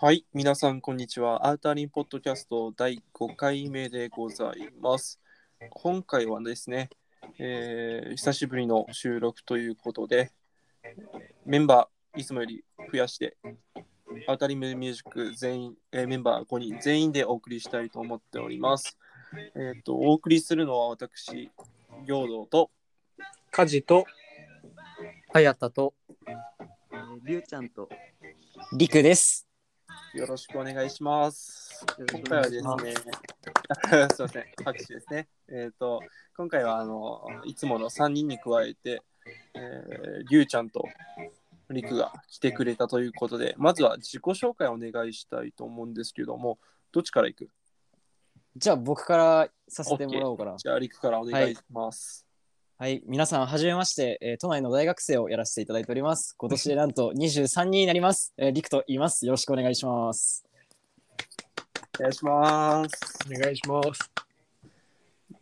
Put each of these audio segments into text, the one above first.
はい、皆さん、こんにちは。アウターリンポッドキャスト第5回目でございます。今回はですね、えー久しぶりの収録ということで、メンバー、いつもより増やして、アウターリンミュージック全員、えーメンバー5人全員でお送りしたいと思っております。えっ、と、お送りするのは私、行道と、家事とはやたとえーりゅうちゃんとりくです。よろしくお願いします。よろし今回はくお願いしですねま す、すみません、拍手ですね。えっ、と、今回はあのいつもの3人に加えて、えー、りゅうちゃんとりくが来てくれたということで、まずは自己紹介をお願いしたいと思うんですけども、どっちからいく？じゃあ僕からさせてもらおうかな。じゃあ、りくからお願いします。はい、皆さんはじめまして、えー都内の大学生をやらせていただいております。今年でなんと23人になります。えー、りくと言います。よろしくお願いします。お願いします。お願いします。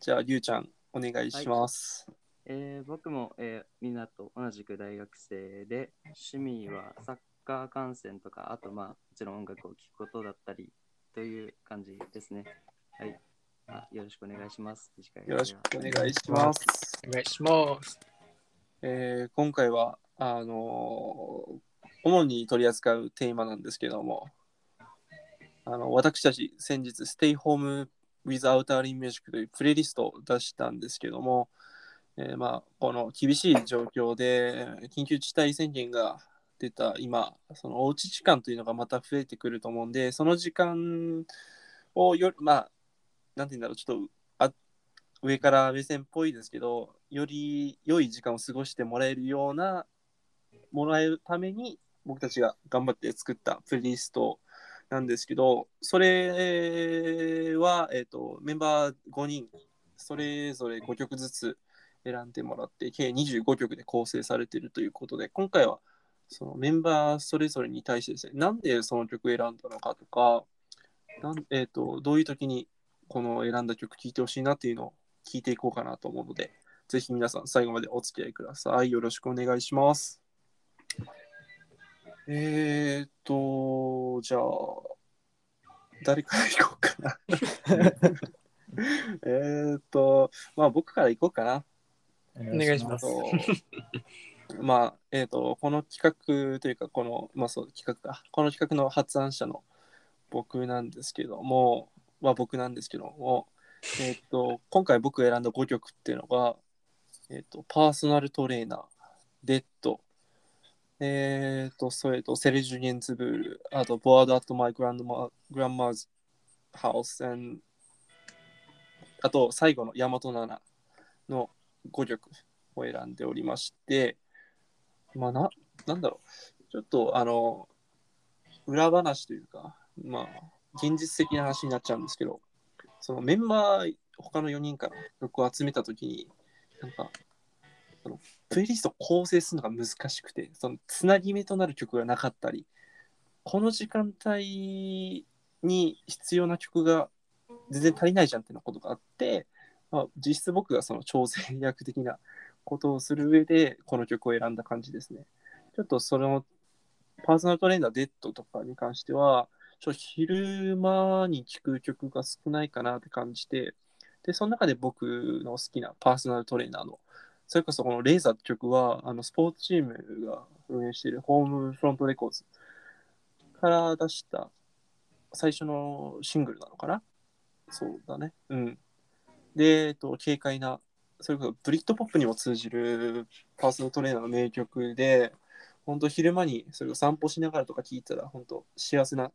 じゃあ、りゅうちゃん、お願いします。えー僕も、えーみんなと同じく大学生で趣味はサッカー観戦とかあとまあもちろん音楽を聴くことだったりという感じですねはいあよろしくお願いしますよろしくお願いします。お願いします。えー今回はあのー主に取り扱うテーマなんですけどもあの私たち先日 Stay Home with Outer in Music というプレイリストを出したんですけども、えーまあ、この厳しい状況で緊急事態宣言が出た今そのおうち時間というのがまた増えてくると思うんでその時間をよまあなんて言うんだろうちょっとあ上から目線っぽいですけどより良い時間を過ごしてもらえるようなもらえるために僕たちが頑張って作ったプレイリストなんですけどそれは、えー、とメンバー5人それぞれ5曲ずつ選んでもらって計25曲で構成されているということで今回はそのメンバーそれぞれに対してですねなんでその曲選んだのかとかなん、えー、とどういう時にこの選んだ曲聴いてほしいなっていうのを聞いていこうかなと思うのでぜひ皆さん最後までお付き合いください。よろしくお願いします。えーっと、じゃあ、誰から行こうかな。えーっと、まあ僕から行こうかな。お願いします。とまあ、えーっと、この企画というか、この、まあそう、企画か。この企画の発案者の僕なんですけども、は僕なんですけども、えっと、今回僕選んだ5曲っていうのが、えっと、パーソナルトレーナー、デッド、えー、と、それと、セルジュ・ゲンズブール、あと、ボード・アット・マイ・グランドマ・グランマーズ・ハウス、あと、最後の大和奈々の5曲を選んでおりまして、まあ、な、なんだろう、ちょっと、あの、裏話というか、まあ、現実的な話になっちゃうんですけど、そのメンバー、他の4人から曲を集めたときに、なんか、そのプレイリストを構成するのが難しくて、そのつなぎ目となる曲がなかったり、この時間帯に必要な曲が全然足りないじゃんってなことがあって、まあ、実質僕がその調整役的なことをする上で、この曲を選んだ感じですね。ちょっとそのパーソナルトレーナーデッドとかに関しては、ちょ昼間に聴く曲が少ないかなって感じて、で、その中で僕の好きなパーソナルトレーナーのそれこそこのレーザーって曲は、あのスポーツチームが運営しているホームフロントレコーズから出した最初のシングルなのかな？そうだね。うん。で、えっと、軽快な、それこそブリットポップにも通じる Personal Trainer の名曲で、本当昼間にそれを散歩しながらとか聴いたら、本当幸せな、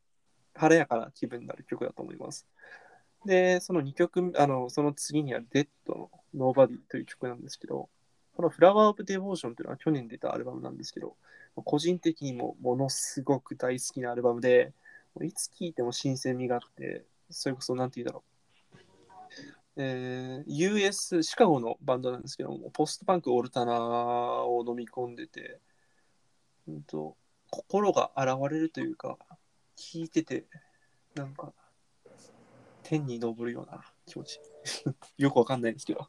晴れやかな気分になる曲だと思います。で、その2曲、あの、その次にはデッドの Nobody という曲なんですけど、この Flower of Devotion というのは去年出たアルバムなんですけど、個人的にもものすごく大好きなアルバムで、いつ聴いても新鮮味があって、それこそなんて言うんだろう。えー US、シカゴのバンドなんですけども、ポストパンク、オルタナを飲み込んでて、うんと、心が洗われるというか、聴いてて、なんか、天に昇るような気持ち。よくわかんないんですけど、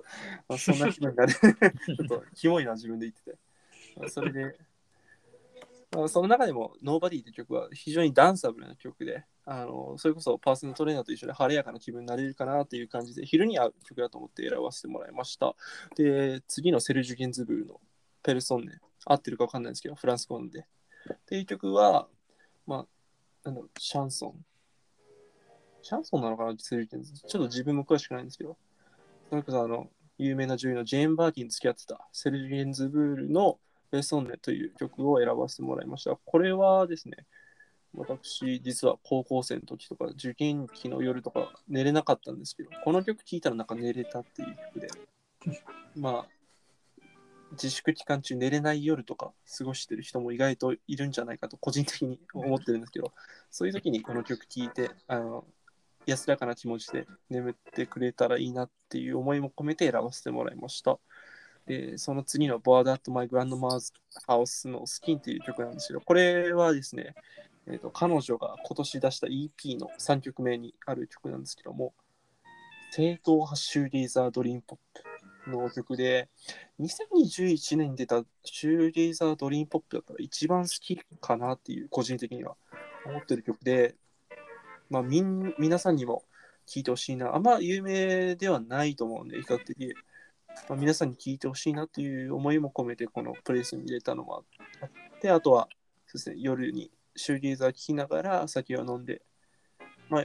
まあ、そんな気分になる。ちょっとキモいな、自分で言ってて。まあそれで、まあ、その中でも Nobody って曲は非常にダンサブルな曲で、あのそれこそパーソナルトレーナーと一緒で晴れやかな気分になれるかなっていう感じで、昼に合う曲だと思って選ばせてもらいました。で、次のセルジュ・ゲンズブールのペルソンネ、合ってるか分かんないんですけど、フランス語なんで。っていう曲は、まあ、なんだろう、シャンソン。シャンソンなのかなセルジュ・ゲンズ。ちょっと自分も詳しくないんですけど、それこそあの、有名な女優のジェーン・バーキンに付き合ってたセルジュ・ゲンズブールのベソンネという曲を選ばせてもらいました。これはですね、私、実は高校生の時とか、受験期の夜とか寝れなかったんですけど、この曲聴いたらなんか寝れたっていう曲で、まあ、自粛期間中寝れない夜とか過ごしてる人も意外といるんじゃないかと個人的に思ってるんですけど、そういう時にこの曲聴いて、あの、安らかな気持ちで眠ってくれたらいいなっていう思いも込めて選ばせてもらいました。で、その次の Board at My Grandma's House のスキンっていう曲なんですけど、これはですね、えーと、彼女が今年出した EP の3曲目にある曲なんですけども、正統派シューリーザードリームポップの曲で、2021年に出たシューリーザードリームポップだったら一番好きかなっていう、個人的には思ってる曲で、まあ、みん皆さんにも聴いてほしいな。あんま有名ではないと思うんで、比較的。まあ、皆さんに聴いてほしいなという思いも込めて、このプレイスに入れたのもあって、あとは、そうですね、夜にシューゲーザー聴きながら酒を飲んで、まあ、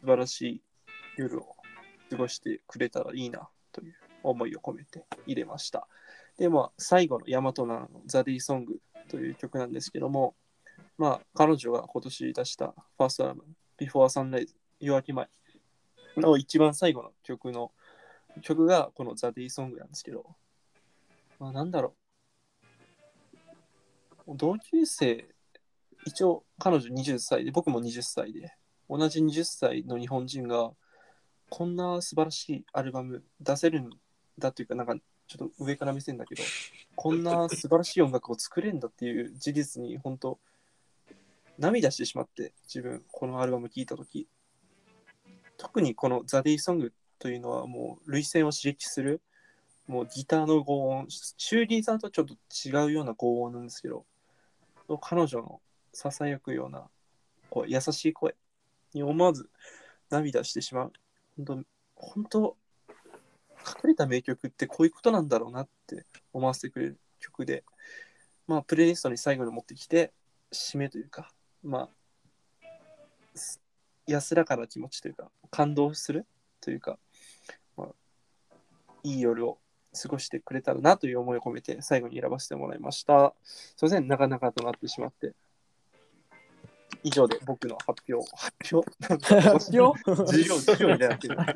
素晴らしい夜を過ごしてくれたらいいなという思いを込めて入れました。で、まあ、最後のヤマトナのザ・ディ・ソングという曲なんですけども、まあ、彼女が今年出したファーストアルバム、Before Sunrise 夜明け前の一番最後の曲の曲がこのザ・デイ・ソングなんですけど、まあ、なんだろう。同級生、一応彼女20歳で、僕も20歳で、同じ20歳の日本人が、こんな素晴らしいアルバム出せるんだというか、なんかちょっと上から目線だけど、こんな素晴らしい音楽を作れるんだっていう事実に、本当涙してしまって、自分、このアルバム聴いたとき、特にこのザ・デイ・ソングというのはもう涙腺を刺激する、もうギターの轟音、シューリーさんとちょっと違うような轟音なんですけど、彼女のささやくようなこう優しい声に思わず涙してしまう。本当、本当、隠れた名曲ってこういうことなんだろうなって思わせてくれる曲で、まあ、プレイリストに最後に持ってきて、締めというか、まあ、安らかな気持ちというか、感動するというか、まあ、いい夜を過ごしてくれたらなという思いを込めて最後に選ばせてもらいました。すいません、なかなかとなってしまって。以上で僕の発表。発表？発表授業、授業みたいになってる。まあ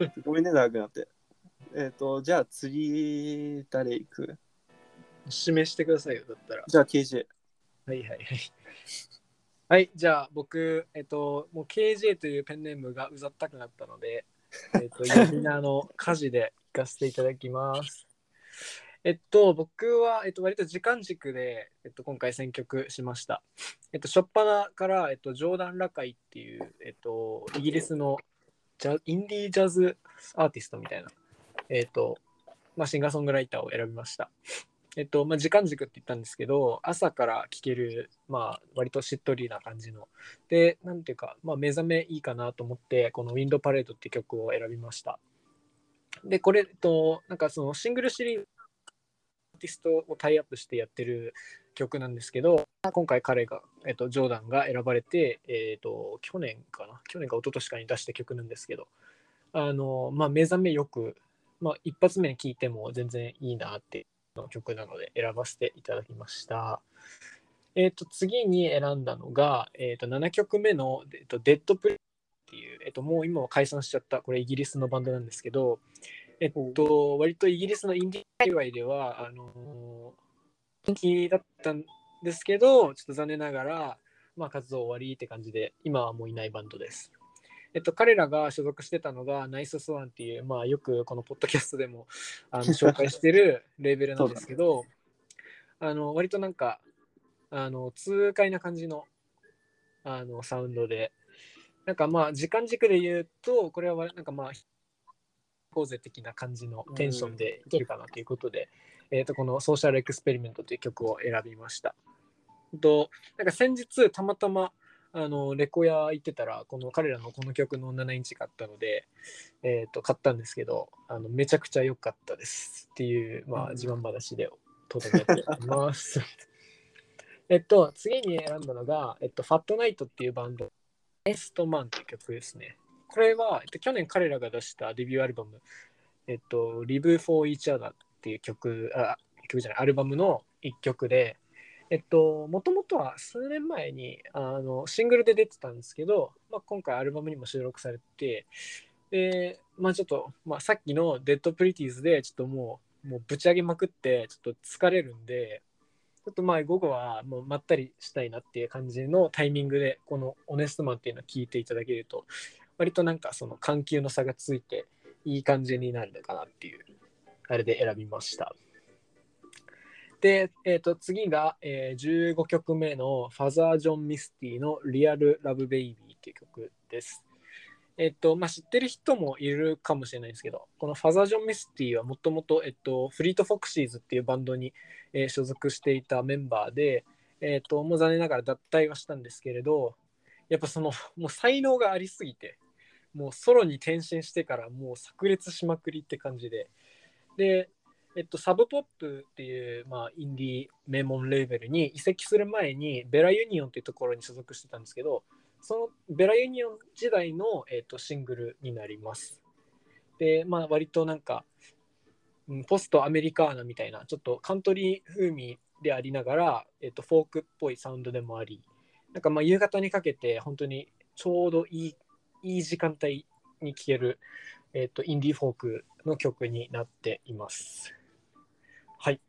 まあ、ごめんね、長くなって。えっ、ー、と、じゃあ次、誰行く？示してくださいよ、だったら。じゃあ KJ。はいはいはい。はい、じゃあ僕、えっと、もう KJ というペンネームがうざったくなったので、えっと、呼び名の家事で行かせていただきます。えっと、僕は、えっと、割と時間軸で、えっと、今回選曲しました。えっと、初っ端から、えっと、ジョーダン・ラカイっていう、えっと、イギリスのジャインディージャズアーティストみたいな、えっと、まあ、シンガーソングライターを選びました。えっと、まあ、時間軸って言ったんですけど、朝から聴ける、まあ、割としっとりな感じの。で、なんていうか、まあ、目覚めいいかなと思って、このウィンドパレードって曲を選びました。で、これ、えっと、なんかそのシングルシリーズーティストをタイアップしてやってる曲なんですけど、今回彼が、えっと、ジョーダンが選ばれて、えっと、去年かな、去年か一昨年かに出した曲なんですけど、あの、まあ、目覚めよく、まあ、一発目に聴いても全然いいなっての曲なので選ばせていただきました。えっ、と、次に選んだのが、えっ、と、7曲目の、えー、とデッドプレイっていう、えっ、と、もう今は解散しちゃった、これイギリスのバンドなんですけど、えっと、割とイギリスのインディー界隈では、あの人気だったんですけど、ちょっと残念ながら、まあ、活動終わりって感じで、今はもういないバンドです。えっと、彼らが所属してたのが、ナイススワンっていう、まあ、よくこのポッドキャストでもあの 紹介してるレーベルなんですけど、あの割となんか、あの痛快な感じのあのサウンドで、なんかまあ、時間軸で言うと、これはなんかまあ、こうぜ的な感じのテンションでいけるかなということで、えー、とこのソーシャルエクスペリメントという曲を選びました。となんか先日たまたまあのレコヤ行ってたらこの彼らのこの曲の7インチ買ったので、えー、と買ったんですけどあのめちゃくちゃ良かったですっていう、まあ、自慢話でとどめております。えっと次に選んだのが、えっと、 Fat Night っていうバンドの Honest Man っていう曲ですね。これは、えっと、去年彼らが出したデビューアルバム、えっと、Live for Each Other っていう曲、あ、曲じゃない、アルバムの一曲で、えっと、もともとは数年前にあのシングルで出てたんですけど、まあ、今回アルバムにも収録されて、で、まあちょっと、まあさっきの Dead Pretties でちょっともう、もうぶち上げまくって、ちょっと疲れるんで、ちょっとまあ午後はもうまったりしたいなっていう感じのタイミングで、このオネストマンっていうのを聞いていただけると、割となんかその緩急の差がついて、いい感じになるのかなっていう、あれで選びました。で、えー、と次が、えー15曲目のファザー・ジョン・ミスティのリアル・ラブ・ベイビーっていう曲です。えっと、まあ、知ってる人もいるかもしれないですけど、このファザー・ジョン・ミスティはもともと、えっと、フリート・フォクシーズっていうバンドに、えー所属していたメンバーで、えっと、もう残念ながら脱退はしたんですけれど、やっぱその、もう才能がありすぎて、もうソロに転身してからもう炸裂しまくりって感じで、で、えっと、 Sub Pop っていう、まあ、インディー名門レーベルに移籍する前に Bella Union っていうところに所属してたんですけどその Bella Union 時代の、えっと、シングルになります。で、まあ、割となんか、うんポストアメリカーナみたいなちょっとカントリー風味でありながら、えっと、フォークっぽいサウンドでもありなんかまあ夕方にかけて本当にちょうどいいいい時間帯に聴ける、えっと、インディーフォークの曲になっています。はい。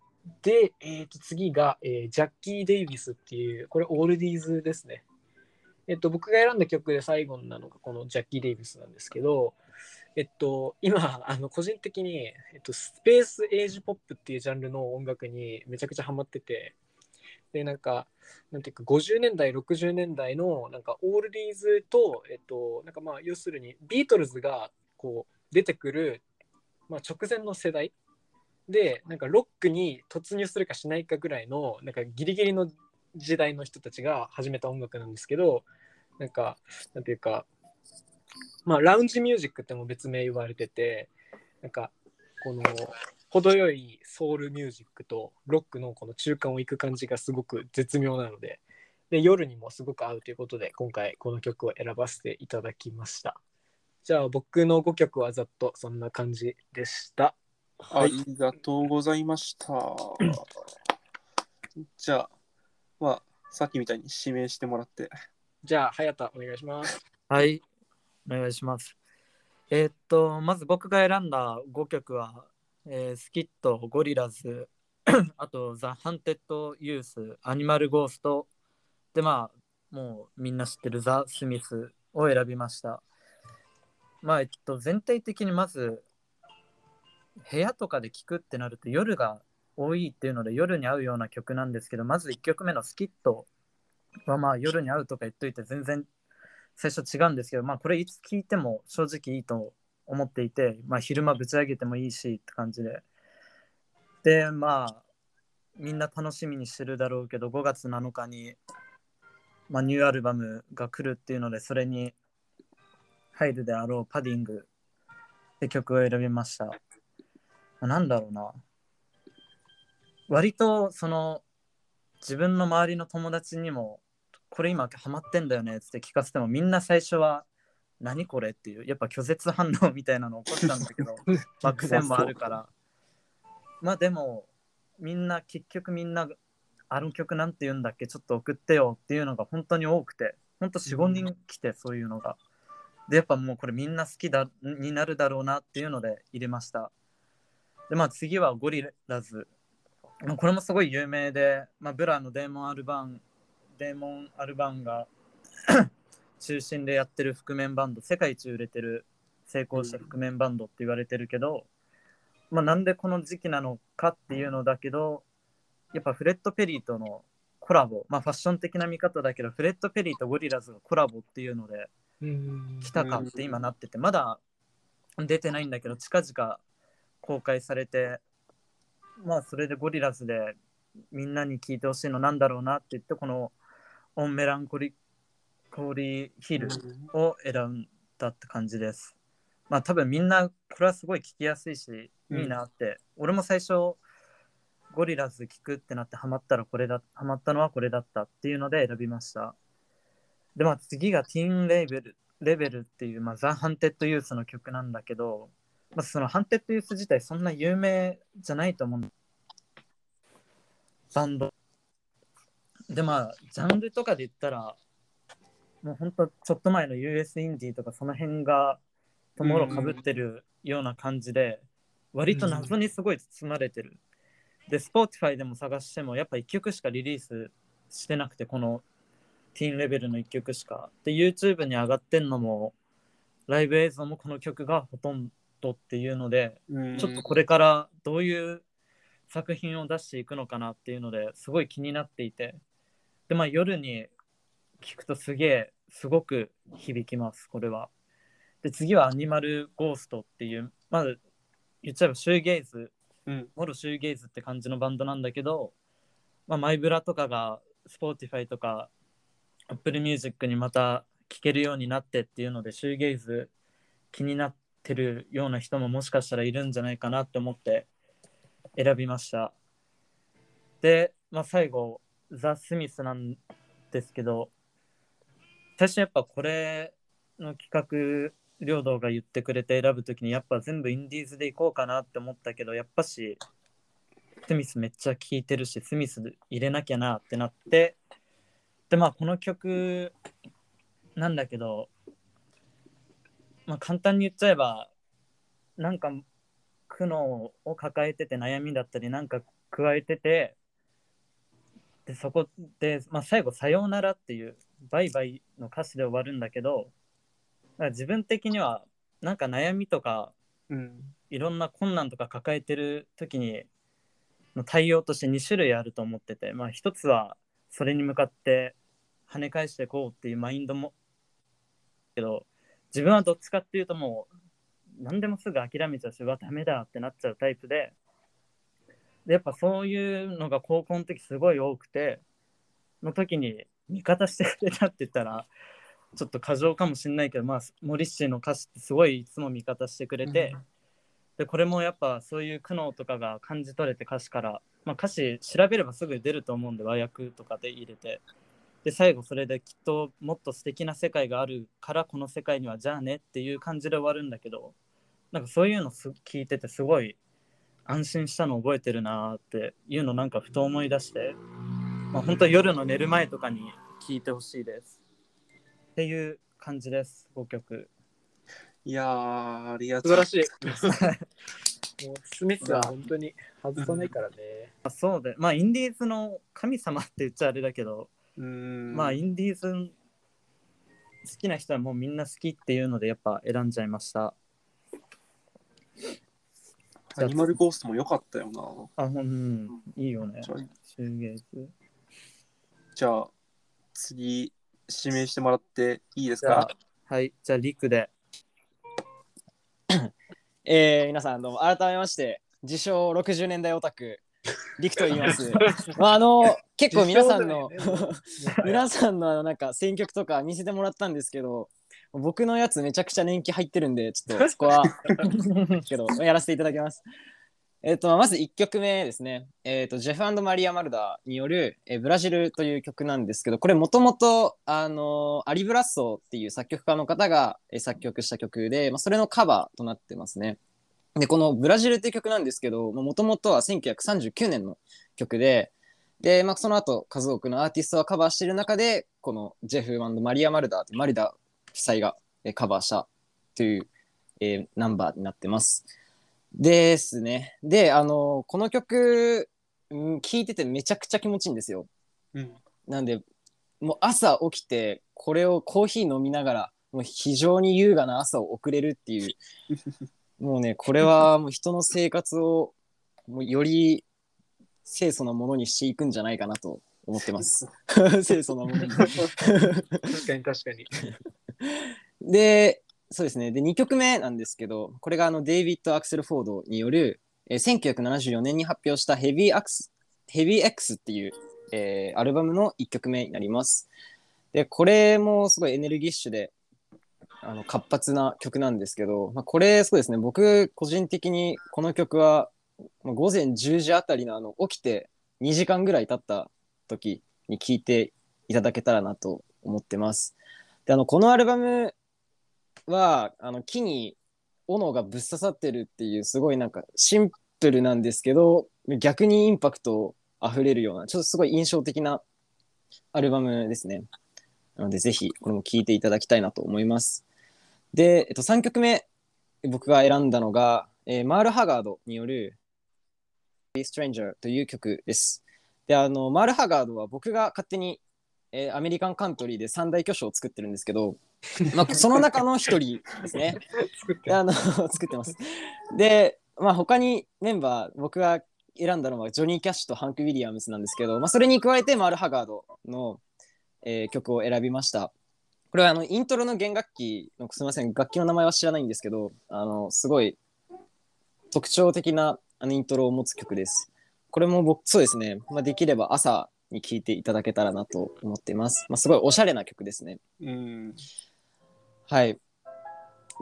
で、えー、と次が、えージャッキー・デイビスっていう、これオールディーズですね。えっと、僕が選んだ曲で最後なのがこのジャッキー・デイビスなんですけど、えっと、今、あの個人的に、えっと、スペースエイジポップっていうジャンルの音楽にめちゃくちゃハマってて、で、なんか、なんていうか、50年代、60年代の、なんか、オールディーズと、えっと、なんかまあ、要するに、ビートルズが、こう、出てくる、まあ、直前の世代。で、なんか、ロックに突入するかしないかぐらいの、なんか、ギリギリの時代の人たちが始めた音楽なんですけど、なんか、なんていうか、まあ、ラウンジミュージックっても別名言われてて、なんか、この、程よいソウルミュージックとロックのこの中間を行く感じがすごく絶妙なので、で夜にもすごく合うということで、今回この曲を選ばせていただきました。じゃあ僕の5曲はざっとそんな感じでした。ありがとうございました。じゃあ、まあ、さっきみたいに指名してもらって。じゃあ、早田お願いします。はい、お願いします。えーっと、まず僕が選んだ5曲は、えースキット、 Gorillaz、あと、ザ・ハンテッド・ユース、アニマル・ゴースト、で、まあ、もうみんな知ってる The Smiths を選びました。まあ、えっと、全体的にまず、部屋とかで聴くってなると夜が多いっていうので夜に合うような曲なんですけど、まず1曲目のスキットはまあ夜に合うとか言っといて全然最初違うんですけど、まあ、これいつ聞いても正直いいと思っていて、まあ、昼間ぶち上げてもいいしって感じで。で、まあ、みんな楽しみにしてるだろうけど、5月7日に、まあ、ニューアルバムが来るっていうので、それに入るであろうパディングって曲を選びました。まあなんだろうな。割と、その、自分の周りの友達にも、これ今ハマってんだよねっつって聞かせてもみんな最初は何これっていうやっぱ拒絶反応みたいなの起こったんだけど まあ癖もあるから。まあでもみんな結局みんなあの曲なんて言うんだっけちょっと送ってよっていうのが本当に多くて本当45人来てそういうのが。でやっぱもうこれみんな好きだになるだろうなっていうので入れました。でまあ次はゴリラズ。まあこれもすごい有名で、まあ、ブラのデーモンアルバンデーモン・アルバンが中心でやってる覆面バンド世界一売れてる成功した覆面バンドって言われてるけど、まあ、なんでこの時期なのかっていうのだけどやっぱフレッド・ペリーとのコラボ、まあ、ファッション的な見方だけどフレッド・ペリーとゴリラズがコラボっていうので来たかって今なっててまだ出てないんだけど近々公開されてまあそれでゴリラズでみんなに聞いてほしいのなんだろうなって言ってこの「オンメランコリコリーヒル」を選んだって感じです。まあ多分みんなこれはすごい聞きやすいしいいなって、俺も最初ゴリラズ聞くってなってハマったらこれだハマったのはこれだったっていうので選びました。でまあ次が Teen Rebel っていう、まあ、ザ・ Haunted Youth の曲なんだけど、まあ、そのハンテッド・ユース自体そんな有名じゃないと思うんだ。バンド。でまあジャンルとかで言ったらもうほんとちょっと前の US インディーとかその辺がともろかぶってるような感じで、割と謎にすごい包まれてる。で、Spotify でも探してもやっぱ1曲しかリリースしてなくて、このティーンレベルの1曲しか。で、YouTube に上がってんのも、ライブ映像もこの曲がほとんどっていうので、うんちょっとこれからどういう作品を出していくのかなっていうのですごい気になっていてでまあ夜に聞くとすげえすごく響きますこれは。で次はアニマルゴーストっていうまず言っちゃえばシューゲイズうん。モロシューゲイズって感じのバンドなんだけど、まあ、マイブラとかが Spotify とか Apple Music にまた聴けるようになってっていうのでシューゲイズ気になってるような人ももしかしたらいるんじゃないかなって思って選びました。で、まあ、最後ザ・スミスなんですけど最初やっぱこれの企画領土が言ってくれて選ぶときにやっぱ全部インディーズでいこうかなって思ったけどやっぱしスミスめっちゃ聴いてるしスミス入れなきゃなってなってでまあこの曲なんだけどまあ簡単に言っちゃえばなんか苦悩を抱えてて悩みだったりなんか加えててでそこで、まあ、最後「さようなら」っていう「バイバイ」の歌詞で終わるんだけど自分的にはなんか悩みとかうん。いろんな困難とか抱えてる時にの対応として2種類あると思ってて、まあ、一つはそれに向かって跳ね返していこうっていうマインドもけど自分はどっちかっていうともう何でもすぐ諦めちゃうしうわダメだってなっちゃうタイプででやっぱそういうのが高校の時すごい多くての時に味方してくれたって言ったらちょっと過剰かもしれないけどまあモリッシーの歌詞ってすごいいつも味方してくれて、でこれもやっぱそういう苦悩とかが感じ取れて歌詞から、まあ、歌詞調べればすぐ出ると思うんで和訳とかで入れてで最後それできっともっと素敵な世界があるからこの世界にはじゃあねっていう感じで終わるんだけどなんかそういうのす聞いててすごい安心したの覚えてるなーっていうのなんかふと思い出して、まあ、本当夜の寝る前とかに聞いてほしいです。っていう感じです5曲。いやーありがとう素晴らしい。もうスミスは本当に外さないからね。あそうでまあインディーズの神様って言っちゃあれだけど、うん。まあインディーズ好きな人はもうみんな好きっていうのでやっぱ選んじゃいました。アニマルゴーストも良かったよな。あうんいいよね。シューゲイズじゃあ次指名してもらっていいですか？はいじゃあリクで えー、皆さんどうも改めまして自称60年代オタクリクと言います。まああの結構皆さんのね 皆さんのあのなんか選曲とか見せてもらったんですけど僕のやつめちゃくちゃ年季入ってるんでちょっとそこは けどやらせていただきます。えっ、とまず1曲目ですね。えっ、とジェフマリア・マルダーによる、えブラジルという曲なんですけどこれもともとアリ・ブラッソっていう作曲家の方が、作曲した曲で、まあ、それのカバーとなってますね。でこの「ブラジル」っていう曲なんですけどもともとは1939年の曲でで、まあ、その後数多くのアーティストがカバーしている中でこのジェフマリア・マルダーマリダ夫妻がカバーしたという、えナンバーになってます。ですね。であのこの曲聴いててめちゃくちゃ気持ちいいんですよ。うんなんでもう朝起きてこれをコーヒー飲みながらもう非常に優雅な朝を送れるっていう もうねこれはもう人の生活をもうより清楚なものにしていくんじゃないかなと思ってます。清楚なものに。確かに確かに。でそうですね。で、2曲目なんですけど、これがあのデイビッド・アクセル・フォードによる、えー1974年に発表したヘビーアクス、ヘビー X っていう、えーアルバムの1曲目になります。で、これもすごいエネルギッシュで、あの活発な曲なんですけど、まあ、これそうですね、僕個人的にこの曲は、まあ午前10時あたりのあの起きて2時間ぐらい経った時に聴いていただけたらなと思ってます。で、あの、このアルバムは、あの、木に斧がぶっ刺さってるっていう、すごいなんかシンプルなんですけど、逆にインパクトあふれるような、ちょっとすごい印象的なアルバムですね。なので、ぜひ、これも聴いていただきたいなと思います。で、えっと、3曲目、僕が選んだのが、えーマール・ハガードによる Be Stranger という曲です。で、あの、マール・ハガードは僕が勝手に、えーアメリカンカントリーで三大巨匠を作ってるんですけど、まあ、その中の一人ですね。作ってであの 作ってます。で、まあ、他にメンバー、僕が選んだのはジョニー・キャッシュとハンク・ウィリアムスなんですけど、まあ、それに加えてマール・ハガードの、えー曲を選びました。これはあのイントロの弦楽器の、すみません、楽器の名前は知らないんですけど、あのすごい特徴的なあのイントロを持つ曲です。これも僕、そうですね、まあ、できれば朝に聴いていただけたらなと思っています。まあ、すごいおしゃれな曲ですね。うん。はい。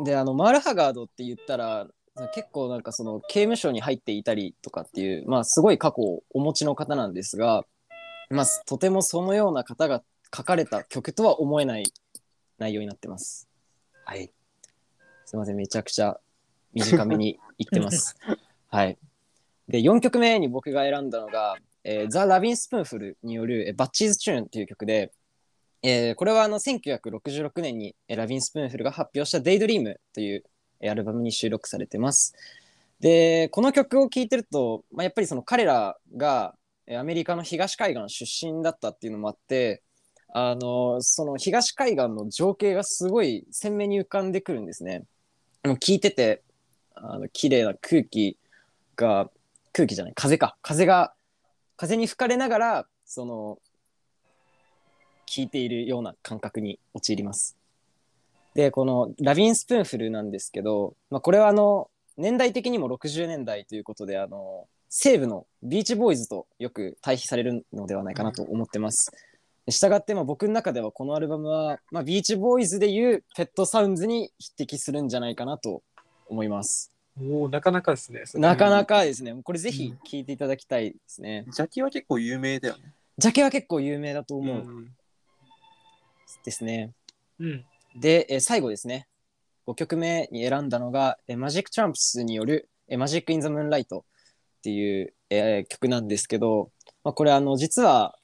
で、あの、マール・ハガードって言ったら、結構なんかその刑務所に入っていたりとかっていう、まあすごい過去をお持ちの方なんですが、まあとてもそのような方が書かれた曲とは思えない内容になってます。はい。すいません、めちゃくちゃ短めに言ってます。はい。で、4曲目に僕が選んだのが、えー、 The Lovin' Spoonful による、えー Butchie's Tune っていう曲で、えーこれはあの1966年にえー Lovin' Spoonful が発表した「 Daydream というえーアルバムに収録されてます。でこの曲を聴いてると、まあ、やっぱりその彼らがえーアメリカの東海岸出身だったっていうのもあってあのその東海岸の情景がすごい鮮明に浮かんでくるんですね。もう聞いててあの綺麗な空気が空気じゃない風か風が風に吹かれながらその聞いているような感覚に陥ります。でこのラビン・スプーンフルなんですけど、まあ、これはあの年代的にも60年代ということであの西部のビーチボーイズとよく対比されるのではないかなと思ってます。したがってまあ僕の中ではこのアルバムは、まあ、ビーチボーイズでいうペットサウンズに匹敵するんじゃないかなと思います。おおなかなかですね。なかなかですね、これぜひ聴いていただきたいですね。ジャキは結構有名だよね。ジャケは結構有名だと思ううんですね。うん。で、えー最後ですね。5曲目に選んだのが、えーマジック・トランプスによる、えーマジック・イン・ザ・ムーンライトっていう、えー曲なんですけど、まあ、これあの実は、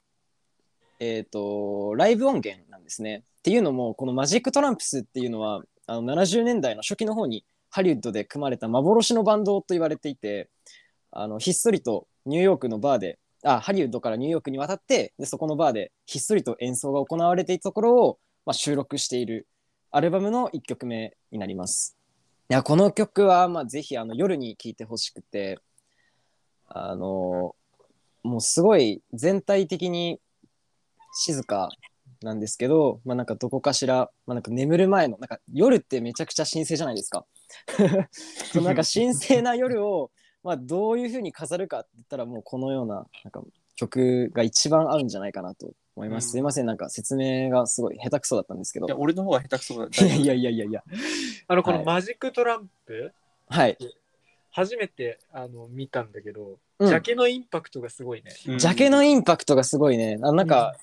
えっ、と、ライブ音源なんですね。っていうのも、このマジック・トランプスっていうのは、あの70年代の初期の方にハリウッドで組まれた幻のバンドと言われていて、あのひっそりとニューヨークのバーで、あ、ハリウッドからニューヨークに渡って、でそこのバーでひっそりと演奏が行われていたところを、まあ、収録しているアルバムの1曲目になります。いやこの曲は、まあ、ぜひあの夜に聴いてほしくてあのもうすごい全体的に静かなんですけど、まあ、なんかどこかしら、まあ、なんか眠る前のなんか夜ってめちゃくちゃ神聖じゃないですか。そのなんか神聖な夜を、まあ、どういうふうに飾るかって言ったらもうこのようななんか曲が一番合うんじゃないかなと思います。うんすいませんなんか説明がすごい下手くそだったんですけどいや、。俺の方が下手くそだ。いやいやいやいやいや。あの、こはいのマジックトランプ、はい。初めてあの見たんだけど、うんジャケのインパクトがすごいね。うんジャケのインパクトがすごいね。あなんか、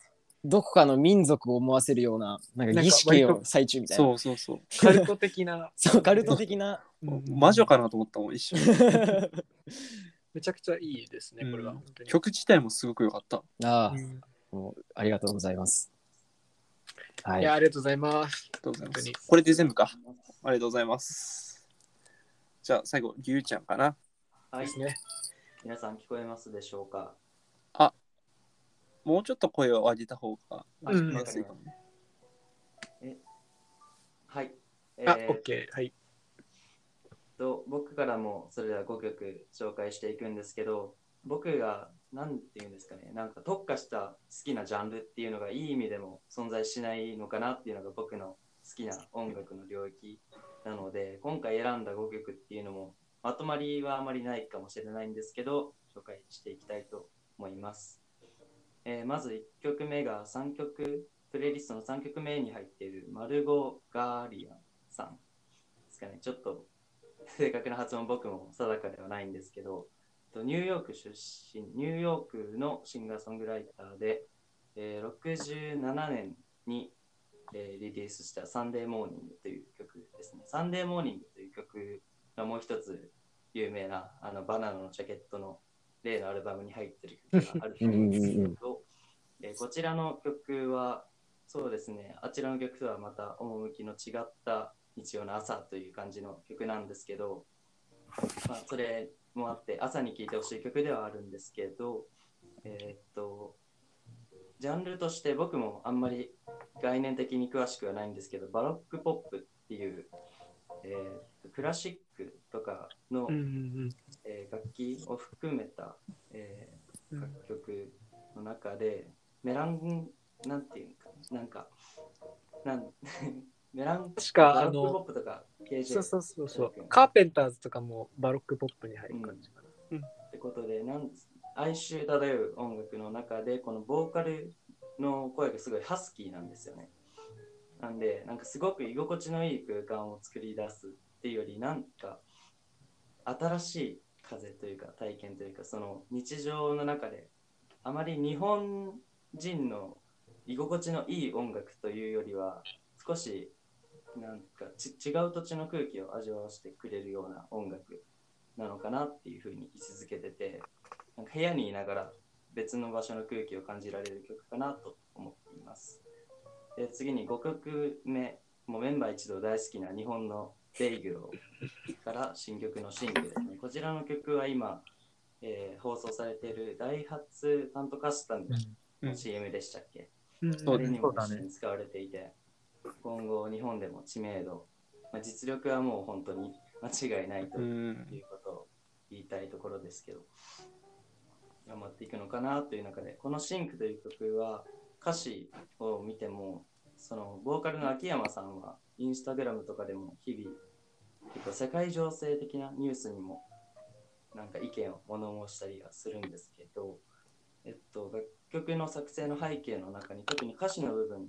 どこかの民族を思わせるような、なんか儀式なんか割との最中みたいな。そうそうそう。カルト的な。そう、カルト的な。うん魔女かなと思ったもん、一瞬。めちゃくちゃいいですね、これは。うん曲自体もすごく良かった。ああ、うんもうありがとうございます。はいい。や、ありがとうございます。ありがとうございます本当にこれで全部か。ありがとうございます。じゃあ最後、りゅうちゃんかな。はいですね。皆さん聞こえますでしょうか？もうちょっと声を上げた方がうん聞きやすいかもね。はい。えあ、ーオッケー。はい。と僕からもそれでは5曲紹介していくんですけど僕が何て言うんですかねなんか特化した好きなジャンルっていうのがいい意味でも存在しないのかなっていうのが僕のきな音楽の領域なので、今回選んだ5曲っていうのも、まとまりはあまりないかもしれないんですけど、紹介していきたいと思います。えーまず1曲目が3曲、プレイリストの3曲目に入っているマルゴ・ガーリアンさんですかね。ちょっと 正確な発音僕も定かではないんですけど、ニューヨーク出身、ニューヨークのシンガーソングライターで、えー67年に、えーリリースした Sunday Morning という曲ですね。 Sunday Morning という曲がもう一つ有名なあのバナナのジャケットの例のアルバムに入ってる曲があると思うんですけど、えーこちらの曲はそうですね、あちらの曲とはまた趣の違った日曜の朝という感じの曲なんですけど、まあ、それもあって朝に聴いてほしい曲ではあるんですけど、えーっと、ジャンルとして僕もあんまり概念的に詳しくはないんですけど、バロックポップっていう、えークラシックとかの、うんうんえー楽器を含めた、えーうん。楽曲の中で、メラン、なんていうか、な？んか、なん メラン、確かバロックポップとか、KJ そうそうそうそう。うんカーペンターズとかもバロックポップに入る感じかな。ってことで、なん哀愁漂う音楽の中で、このボーカルの声がすごいハスキーなんですよね。なんで、なんかすごく居心地のいい空間を作り出すっていうより、なんか新しい風というか体験というか、その日常の中で、あまり日本人の居心地のいい音楽というよりは、少しなんか違う土地の空気を味わわせてくれるような音楽なのかなっていうふうに位置づけててなんか部屋にいながら別の場所の空気を感じられる曲かなと思っています。で次に5曲目もメンバー一同大好きな日本のベイグローから新曲のシングですね。こちらの曲は今、えー放送されているダイハツタントカスタムの CM でしたっけ、うん。そうれにも使われていて、今後日本でも知名度、まあ、実力はもう本当に間違いないとういうんことを言いたいところですけど、頑張っていくのかなという中で、このシンクという曲は歌詞を見ても、そのボーカルの秋山さんはインスタグラムとかでも日々、結構世界情勢的なニュースにもなんか意見を物申したりはするんですけど、えっと、楽曲の作成の背景の中に特に歌詞の部分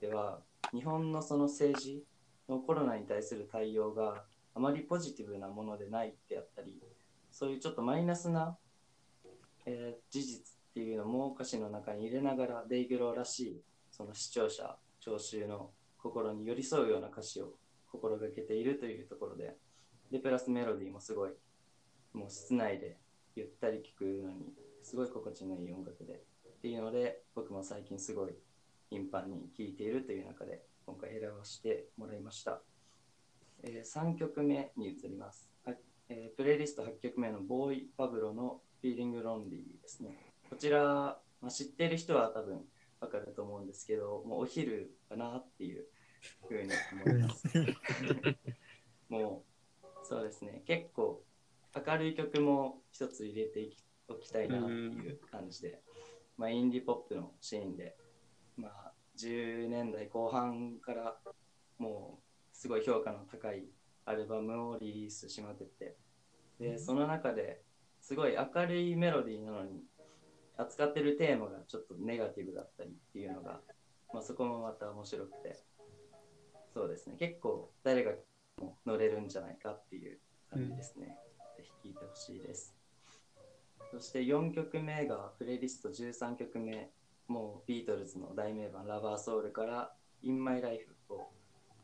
では日本のその政治のコロナに対する対応があまりポジティブなものでないであったりそういうちょっとマイナスな、えー事実っていうのも歌詞の中に入れながらデイグローらしいその視聴者聴衆の心に寄り添うような歌詞を心がけているというところででプラスメロディーもすごいもう室内でゆったり聴くのにすごい心地のいい音楽でっていうので僕も最近すごい頻繁に聴いているという中で今回選ばせてもらいました、え3曲目に移ります、はえープレイリスト8曲目のボーイ・パブロの Feeling Lonely ですね。こちら、まあ、知っている人は多分わかると思うんですけどもうお昼かなっていうふうに思います。もうそうですね。結構明るい曲も一つ入れておきたいなっていう感じで、まあ、インディポップのシーンで、まあ、10年代後半からもうすごい評価の高いアルバムをリリースしまくって。でその中ですごい明るいメロディーなのに扱ってるテーマがちょっとネガティブだったりっていうのが、まあ、そこもまた面白くて。そうですね。結構誰がも乗れるんじゃないかっていう感じですね、ぜひ聴いてほしいです。そして4曲目がプレイリスト13曲目もうビートルズの大名盤ラバーソウルから「In My Life」を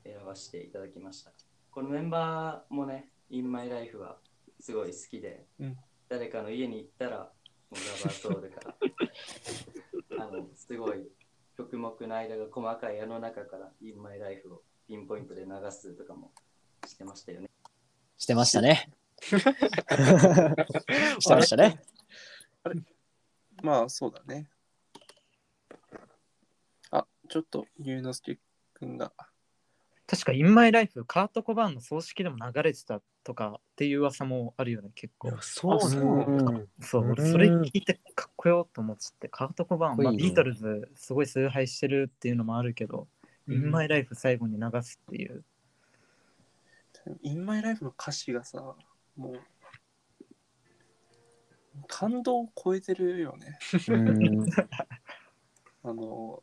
選ばせていただきました。このメンバーもね「In My Life」はすごい好きで、うん。誰かの家に行ったらラバーソウルからあのすごい曲目の間が細かいあの中から「In My Life」をピンポイントで流すとかもしてましたよねしてましたね。してましたね。まあそうだね。あ、ちょっとゆうのすけくんが。確か、インマイライフ、カート・コバーンの葬式でも流れてたとかっていう噂もあるよね、結構。そうあそうそう、俺うんそれ聞いてかっこよと思ってて、カート・コバーン、まあ、ビートルズすごい崇拝してるっていうのもあるけど、インマイライフ最後に流すっていう。インマイライフの歌詞がさ、もう、感動を超えてるよね。うん あの、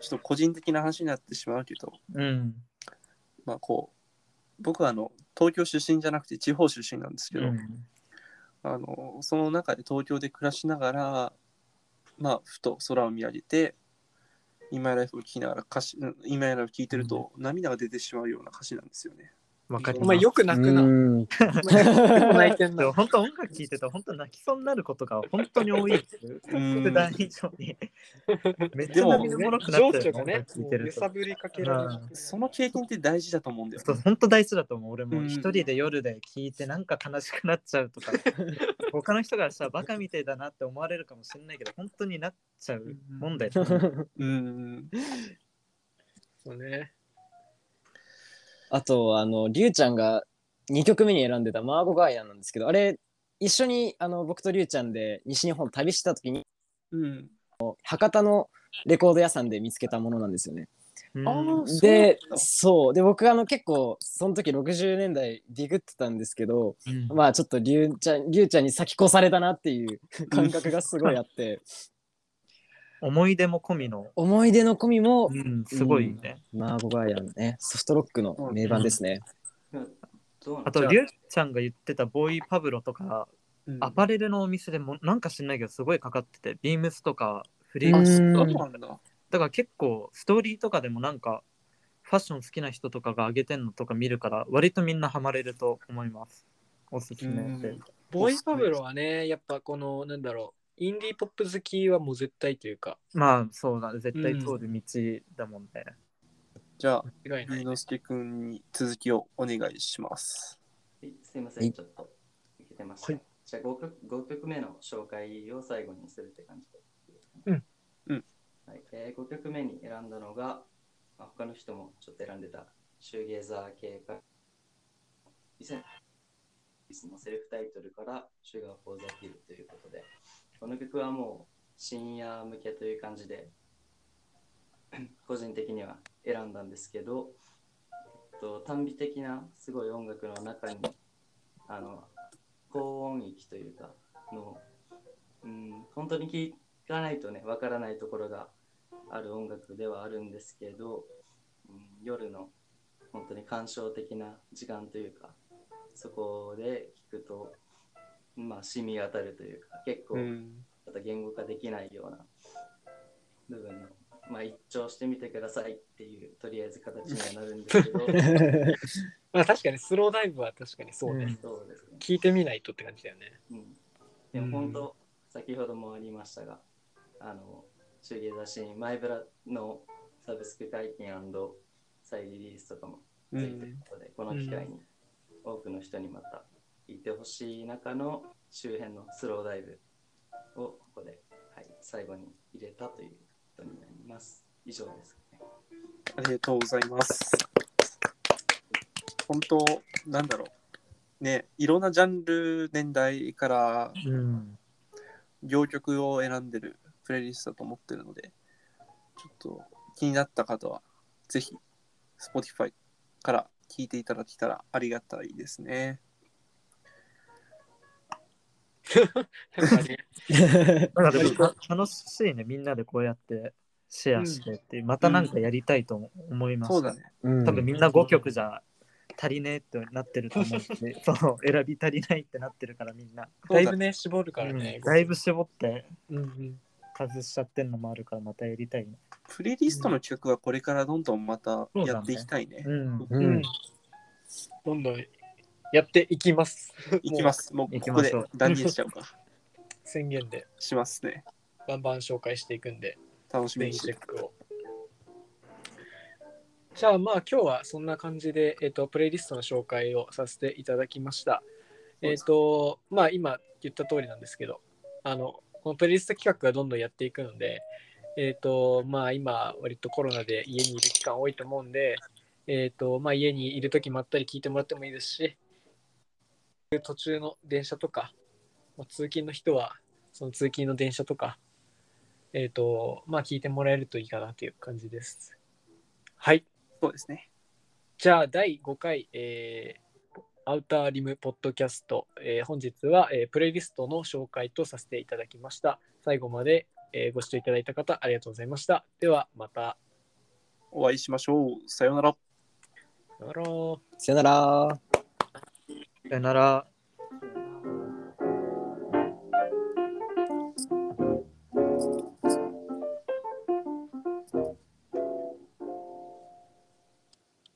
ちょっと個人的な話になってしまうけど、うん。まあこう、僕はあの、東京出身じゃなくて地方出身なんですけど、うんあの、その中で東京で暮らしながら、まあ、ふと空を見上げて、インマイライフを聴きながら歌詞、うんインマイライフを聴いてると、涙が出てしまうような歌詞なんですよね。わかります。お前よく泣くな。泣いてんな。でも本当音楽聴いてたら本当泣きそうになることが本当に多いです。うん普段以上に。めっちゃ涙もろくなってる情緒がね、揺さ。ぶりかけられる。その経験って大事だと思うんだよそうね。本当大事だと思う。俺もうん一人で夜で聞いてなんか悲しくなっちゃうとか、他の人からしたらバカみたいだなって思われるかもしれないけど、本当になっちゃうもんだよね。うん。そうね。あと、あの、りゅうちゃんが2曲目に選んでたマーゴガイアなんですけど、あれ、一緒にあの僕とりゅうちゃんで西日本旅した時に、うん。博多のレコード屋さんで見つけたものなんですよね。うん。でそう。で僕あの結構その時60年代ディグってたんですけどうん。まあちょっとりゅうちゃんりゅうちゃんに先越されたなっていう感覚がすごいあって思い出も込みの、思い出の込みもうん、すごいね。マーゴガイアのねソフトロックの名盤ですね。あと、りゅうちゃんが言ってたボーイパブロとか、うんアパレルのお店でもなんか知んないけどすごいかかってて、ビームスとかフリースとか、だ。だから結構ストーリーとかでもなんかファッション好きな人とかが上げてんのとか見るから割とみんなハマれると思います。おすすめでうん。ボーイパブロはね、やっぱこの、なんだろう、インディーポップ好きはもう絶対というか、まあそうだね、絶対通る道だもんね。じゃあ、間違いない。龍之介くんに続きをお願いします。はいすいません、はいちょっといけてました。はいじゃあ5曲 ,5 曲目の紹介を最後にするって感じで。うんうんはいえー、5曲目に選んだのが、まあ、他の人もちょっと選んでたシューゲーザー系か。2000のセルフタイトルからシュガー・フォー・ザ・ヒルということで、この曲はもう深夜向けという感じで、個人的には選んだんですけど、えっと短美的なすごい音楽の中にあの高音域というかの、うん、本当に聴かないとねわからないところがある音楽ではあるんですけど、うん、夜の本当に感傷的な時間というかそこで聴くとまあ染み渡るというか結構うん。また言語化できないような部分の、まあ、一聴してみてくださいっていうとりあえず形にはなるんですけど まあ確かにスローダイブは確かにそうね。うんそうですね聞いてみないとって感じだよね。うん、でも本当、先ほどもありましたが、あの、シューゲーザーシーン、マイブラのサブスク解禁再リリースとかもうついてるん。ので、この機会に多くの人にまた聞いてほしい中の周辺のスローダイブをここで、はい、最後に入れたということになります。以上です、ね。ありがとうございます。本当、なんだろう。ね、いろんなジャンル、年代からうん。両曲を選んでるプレイリストだと思ってるので、ちょっと気になった方は、ぜひ、Spotify から聞いていただけたらありがたいですね。なんかね なんかでもた楽しいね、みんなでこうやってシェアしてっていう、またなんかやりたいと思います。そうだね。うん多分みんな5曲じゃ足りねえってなってると思うし、そう、選び足りないってなってるからみんな。だいぶね、絞るからねうん。だいぶ絞ってうんうん。外しちゃってんのもあるからまたやりたいね。プレイリストの企画はこれからどんどんまたやっていきたいね。うん。ううんん。どんどんやっていきます。いきます。もうここで断言しちゃうか。宣言でしますね。バンバン紹介していくんで、楽しみにしてる。チェックを。じゃあまあ今日はそんな感じで、えっとプレイリストの紹介をさせていただきました。えっ、とまあ今言った通りなんですけど、あのこのプレイリスト企画がどんどんやっていくので、えっ、とまあ今割とコロナで家にいる期間多いと思うんで、えっ、とまあ家にいる時まったり聞いてもらってもいいですし、途中の電車とか、まあ通勤の人はその通勤の電車とか、えっ、とまあ聞いてもらえるといいかなという感じです。はい。そうですね。じゃあ、第5回、えーアウターリムポッドキャスト、えー本日は、えープレイリストの紹介とさせていただきました。最後まで、えーご視聴いただいた方、ありがとうございました。では、また。お会いしましょう。さようなら。さよなら。さよなら。さよなら。